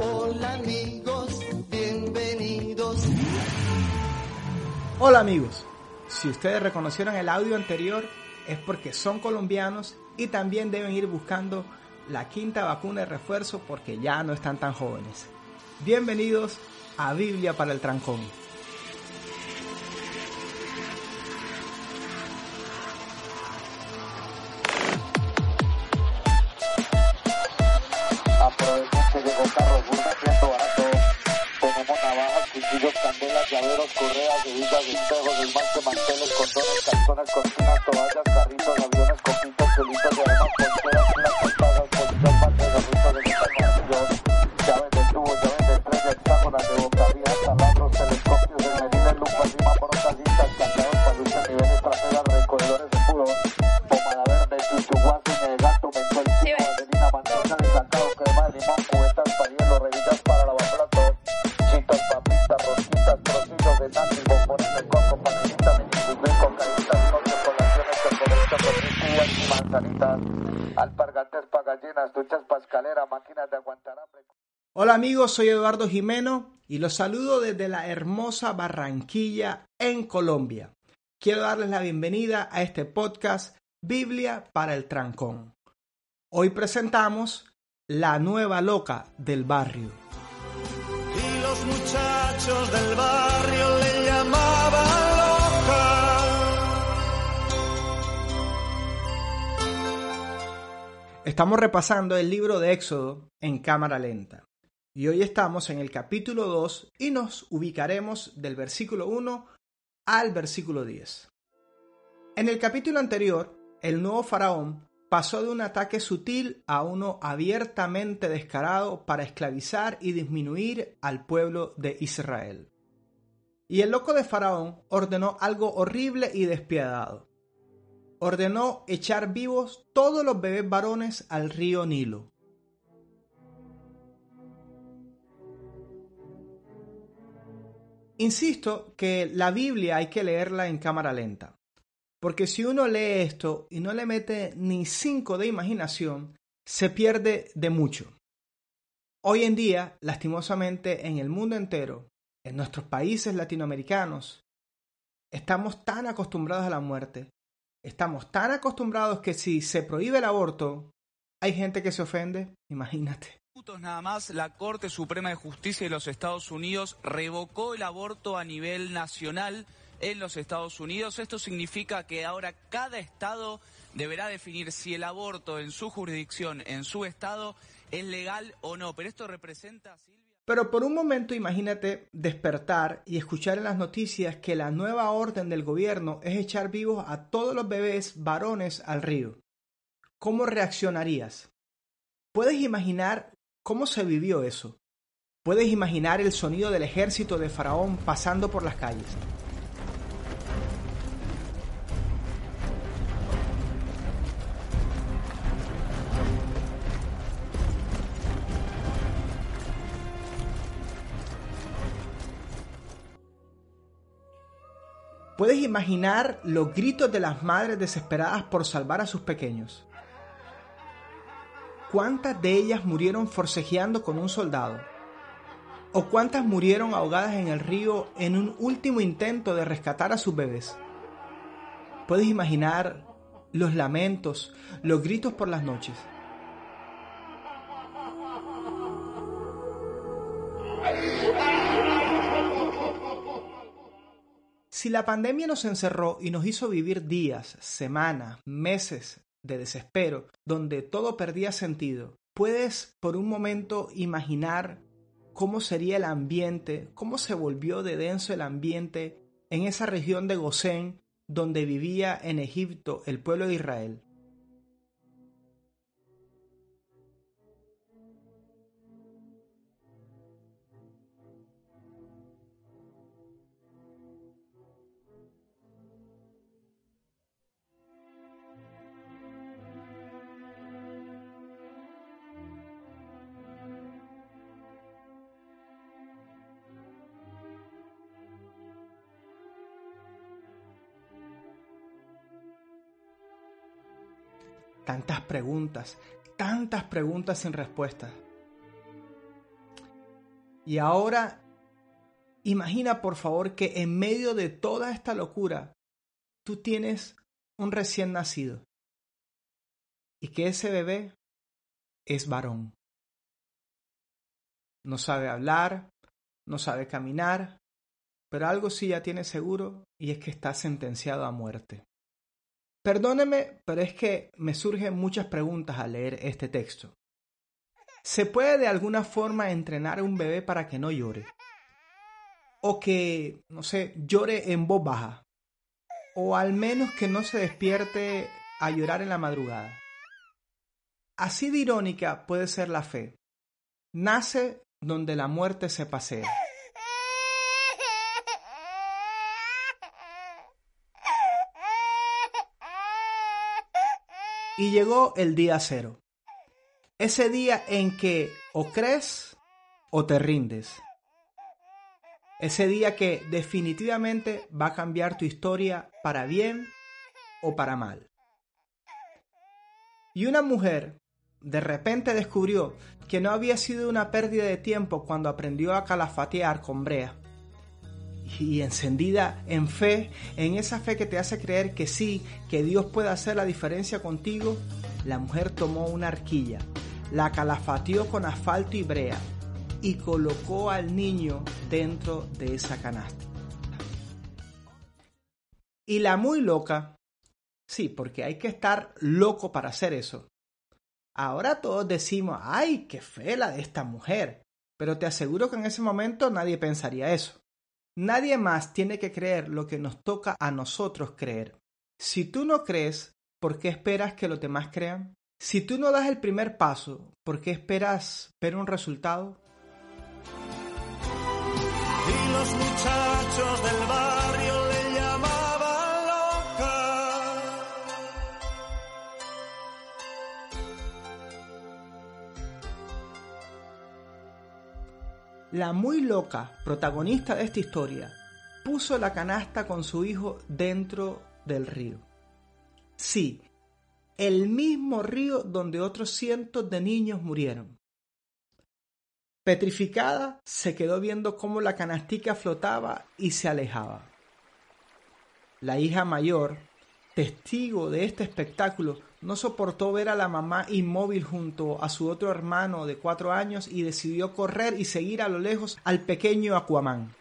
Hola amigos, bienvenidos. Hola amigos, si ustedes reconocieron el audio anterior es porque son colombianos y también deben ir buscando la quinta vacuna de refuerzo porque ya no están tan jóvenes. Bienvenidos a Biblia para el Trancón. Aprovechen que llegó Carrefour siendo barato. Tenemos navajas, cuchillos, candelas, llaveros, correas, bebidas, espejos, esmalte, manteles, condones, calzones, cortinas, toallas, carritos, aviones, copitas, celitos y tortillas y manzanitas, alpargates para gallinas, duchas para escalera, máquinas de aguantar hambre. Hola amigos, soy Eduardo Jimeno y los saludo desde la hermosa Barranquilla en Colombia. Quiero darles la bienvenida a este podcast Biblia para el Trancón. Hoy presentamos La nueva loca del barrio. Y los muchachos del barrio le Estamos repasando el libro de Éxodo en cámara lenta. Y hoy estamos en el capítulo 2 y nos ubicaremos del versículo 1 al versículo 10. En el capítulo anterior, el nuevo faraón pasó de un ataque sutil a uno abiertamente descarado para esclavizar y disminuir al pueblo de Israel. Y el loco de faraón ordenó algo horrible y despiadado. Ordenó echar vivos todos los bebés varones al río Nilo. Insisto que la Biblia hay que leerla en cámara lenta, porque si uno lee esto y no le mete ni cinco de imaginación, se pierde de mucho. Hoy en día, lastimosamente, en el mundo entero, en nuestros países latinoamericanos, estamos tan acostumbrados a la muerte, estamos tan acostumbrados que si se prohíbe el aborto, hay gente que se ofende, imagínate. nada más, la Corte Suprema de Justicia de los Estados Unidos revocó el aborto a nivel nacional en los Estados Unidos. Esto significa que ahora cada estado deberá definir si el aborto en su jurisdicción, en su estado, es legal o no. Pero esto representa. Pero por un momento imagínate despertar y escuchar en las noticias que la nueva orden del gobierno es echar vivos a todos los bebés varones al río. ¿Cómo reaccionarías? ¿Puedes imaginar cómo se vivió eso? ¿Puedes imaginar el sonido del ejército de Faraón pasando por las calles? ¿Puedes imaginar los gritos de las madres desesperadas por salvar a sus pequeños? ¿Cuántas de ellas murieron forcejeando con un soldado? ¿O cuántas murieron ahogadas en el río en un último intento de rescatar a sus bebés? ¿Puedes imaginar los lamentos, los gritos por las noches? Si la pandemia nos encerró y nos hizo vivir días, semanas, meses de desespero, donde todo perdía sentido, ¿puedes por un momento imaginar cómo sería el ambiente, cómo se volvió de denso el ambiente en esa región de Gosén donde vivía en Egipto el pueblo de Israel? Tantas preguntas, tantas preguntas sin respuesta. Y ahora, imagina por favor que en medio de toda esta locura, tú tienes un recién nacido y que ese bebé es varón. No sabe hablar, no sabe caminar, pero algo sí ya tiene seguro y es que está sentenciado a muerte. Perdóneme, pero es que me surgen muchas preguntas al leer este texto. ¿Se puede de alguna forma entrenar a un bebé para que no llore? O que, no sé, llore en voz baja. O al menos que no se despierte a llorar en la madrugada. Así de irónica puede ser la fe. Nace donde la muerte se pasea. Y llegó el día cero. Ese día en que o crees o te rindes. Ese día que definitivamente va a cambiar tu historia para bien o para mal. Y una mujer de repente descubrió que no había sido una pérdida de tiempo cuando aprendió a calafatear con brea y encendida en fe, en esa fe que te hace creer que sí, que Dios puede hacer la diferencia contigo, la mujer tomó una arquilla, la calafateó con asfalto y brea y colocó al niño dentro de esa canasta. Y la muy loca, sí, porque hay que estar loco para hacer eso. Ahora todos decimos, ay, qué fe la de esta mujer, pero te aseguro que en ese momento nadie pensaría eso. Nadie más tiene que creer lo que nos toca a nosotros creer. Si tú no crees, ¿por qué esperas que los demás crean? Si tú no das el primer paso, ¿por qué esperas ver un resultado? La muy loca protagonista de esta historia puso la canasta con su hijo dentro del río. Sí, el mismo río donde otros cientos de niños murieron. Petrificada, se quedó viendo cómo la canastica flotaba y se alejaba. La hija mayor, testigo de este espectáculo, no soportó ver a la mamá inmóvil junto a su otro hermano de cuatro años y decidió correr y seguir a lo lejos al pequeño Aquaman.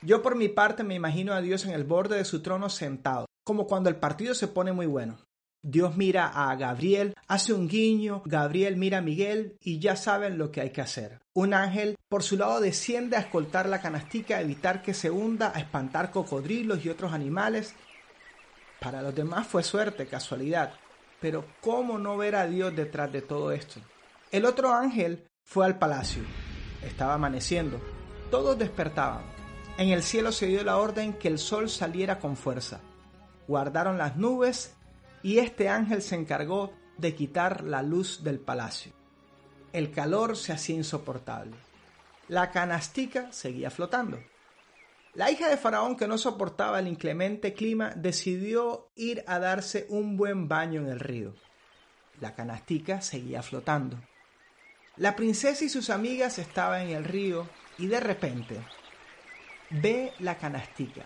Yo por mi parte me imagino a Dios en el borde de su trono sentado, como cuando el partido se pone muy bueno. Dios mira a Gabriel, hace un guiño, Gabriel mira a Miguel y ya saben lo que hay que hacer. Un ángel por su lado desciende a escoltar la canastica, a evitar que se hunda, a espantar cocodrilos y otros animales. Para los demás fue suerte, casualidad. Pero ¿cómo no ver a Dios detrás de todo esto? El otro ángel fue al palacio. Estaba amaneciendo. Todos despertaban. En el cielo se dio la orden que el sol saliera con fuerza. Guardaron las nubes y este ángel se encargó de quitar la luz del palacio. El calor se hacía insoportable. La canastica seguía flotando. La hija de Faraón, que no soportaba el inclemente clima, decidió ir a darse un buen baño en el río. La canastica seguía flotando. La princesa y sus amigas estaban en el río y de repente ve la canastica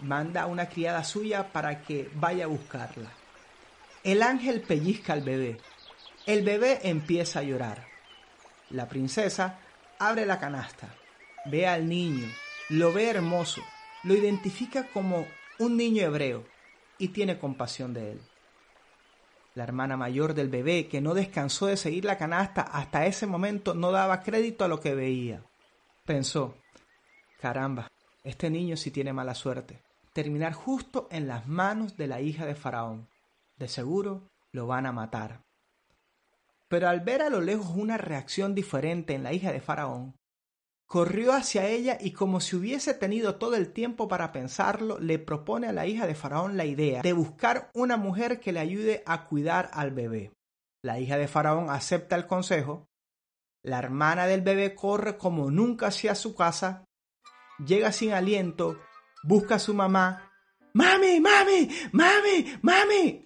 manda a una criada suya para que vaya a buscarla. El ángel pellizca al bebé. El bebé empieza a llorar. La princesa abre la canasta, ve al niño, lo ve hermoso, lo identifica como un niño hebreo. y tiene compasión de él. La hermana mayor del bebé, que no descansó de seguir la canasta hasta ese momento, no daba crédito a lo que veía. Pensó, caramba, este niño sí tiene mala suerte. Terminar justo en las manos de la hija de Faraón. De seguro lo van a matar. Pero al ver a lo lejos una reacción diferente en la hija de Faraón, corrió hacia ella y como si hubiese tenido todo el tiempo para pensarlo, le propone a la hija de Faraón la idea de buscar una mujer que le ayude a cuidar al bebé. La hija de Faraón acepta el consejo, la hermana del bebé corre como nunca hacia su casa, llega sin aliento, busca a su mamá, ¡Mami, mami, mami, mami!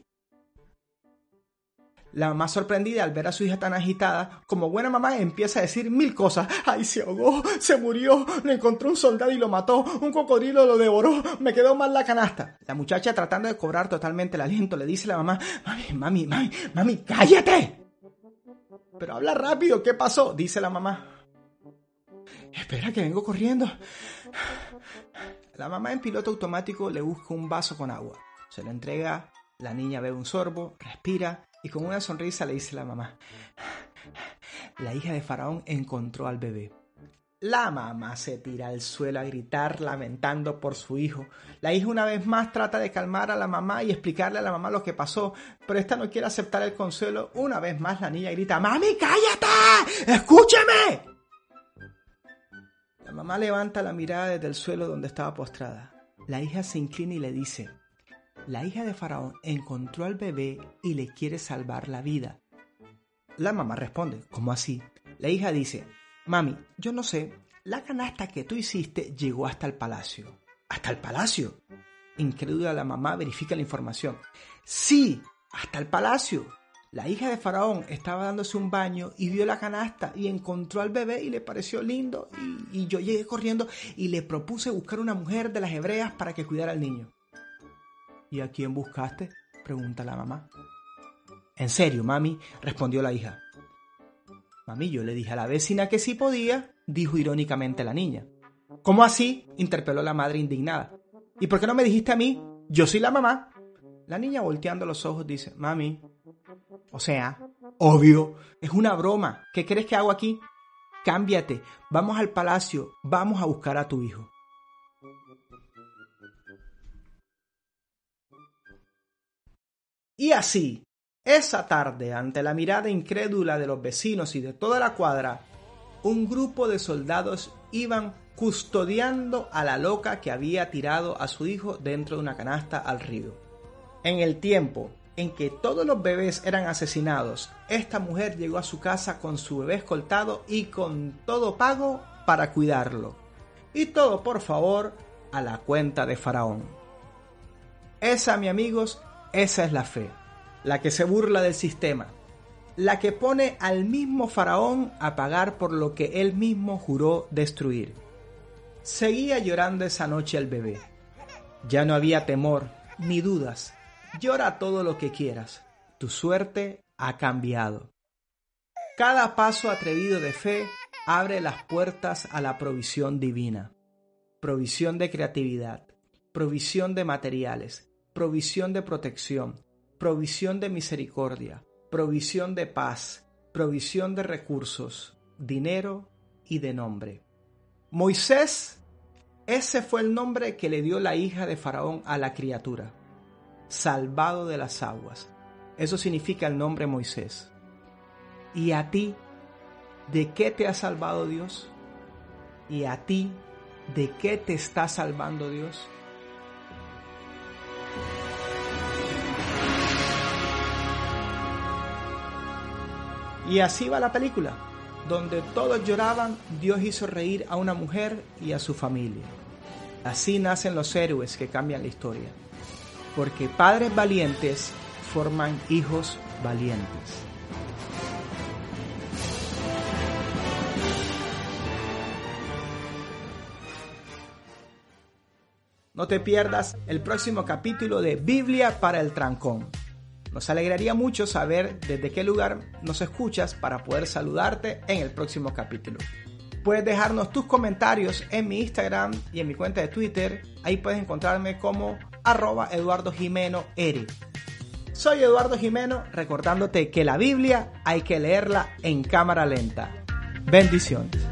La mamá sorprendida al ver a su hija tan agitada, como buena mamá empieza a decir mil cosas. ¡Ay, se ahogó! ¡Se murió! ¡Lo encontró un soldado y lo mató! ¡Un cocodrilo lo devoró! ¡Me quedó mal la canasta! La muchacha tratando de cobrar totalmente el aliento le dice a la mamá, ¡Mami, mami, mami, mami, cállate! Pero habla rápido, ¿qué pasó? Dice la mamá. Espera que vengo corriendo. La mamá en piloto automático le busca un vaso con agua. Se lo entrega, la niña bebe un sorbo, respira y con una sonrisa le dice la mamá, la hija de Faraón encontró al bebé. La mamá se tira al suelo a gritar lamentando por su hijo. La hija una vez más trata de calmar a la mamá y explicarle a la mamá lo que pasó, pero esta no quiere aceptar el consuelo. Una vez más la niña grita, ¡Mami, cállate! ¡Escúchame! Mamá levanta la mirada desde el suelo donde estaba postrada. La hija se inclina y le dice, la hija de Faraón encontró al bebé y le quiere salvar la vida. La mamá responde, ¿cómo así? La hija dice, Mami, yo no sé, la canasta que tú hiciste llegó hasta el palacio. ¿Hasta el palacio? Incrédula la mamá verifica la información. Sí, hasta el palacio. La hija de Faraón estaba dándose un baño y vio la canasta y encontró al bebé y le pareció lindo y, yo llegué corriendo y le propuse buscar una mujer de las hebreas para que cuidara al niño. ¿Y a quién buscaste? pregunta la mamá. En serio, mami, respondió la hija. Mami, yo le dije a la vecina que sí podía, dijo irónicamente la niña. ¿Cómo así? interpeló la madre indignada. ¿Y por qué no me dijiste a mí? Yo soy la mamá. La niña volteando los ojos dice, mami, o sea, obvio, es una broma. ¿Qué crees que hago aquí? Cámbiate, vamos al palacio, vamos a buscar a tu hijo. Y así, esa tarde, ante la mirada incrédula de los vecinos y de toda la cuadra, un grupo de soldados iban custodiando a la loca que había tirado a su hijo dentro de una canasta al río. En el tiempo en que todos los bebés eran asesinados, esta mujer llegó a su casa con su bebé escoltado y con todo pago para cuidarlo. Y todo, por favor, a la cuenta de Faraón. Esa, mi amigos, esa es la fe, la que se burla del sistema, la que pone al mismo faraón a pagar por lo que él mismo juró destruir. Seguía llorando esa noche el bebé. Ya no había temor ni dudas. Llora todo lo que quieras. Tu suerte ha cambiado. Cada paso atrevido de fe abre las puertas a la provisión divina. Provisión de creatividad, provisión de materiales, provisión de protección, provisión de misericordia, provisión de paz, provisión de recursos, dinero y de nombre. Moisés, ese fue el nombre que le dio la hija de Faraón a la criatura, salvado de las aguas. Eso significa el nombre Moisés. ¿Y a ti, de qué te ha salvado Dios? ¿Y a ti, de qué te está salvando Dios? Y así va la película. Donde todos lloraban, Dios hizo reír a una mujer y a su familia. Así nacen los héroes que cambian la historia. Porque padres valientes forman hijos valientes. No te pierdas el próximo capítulo de Biblia para el Trancón. Nos alegraría mucho saber desde qué lugar nos escuchas para poder saludarte en el próximo capítulo. Puedes dejarnos tus comentarios en mi Instagram y en mi cuenta de Twitter. Ahí puedes encontrarme como arroba Eduardo Jimeno. Soy Eduardo Jimeno recordándote que la Biblia hay que leerla en cámara lenta. Bendiciones.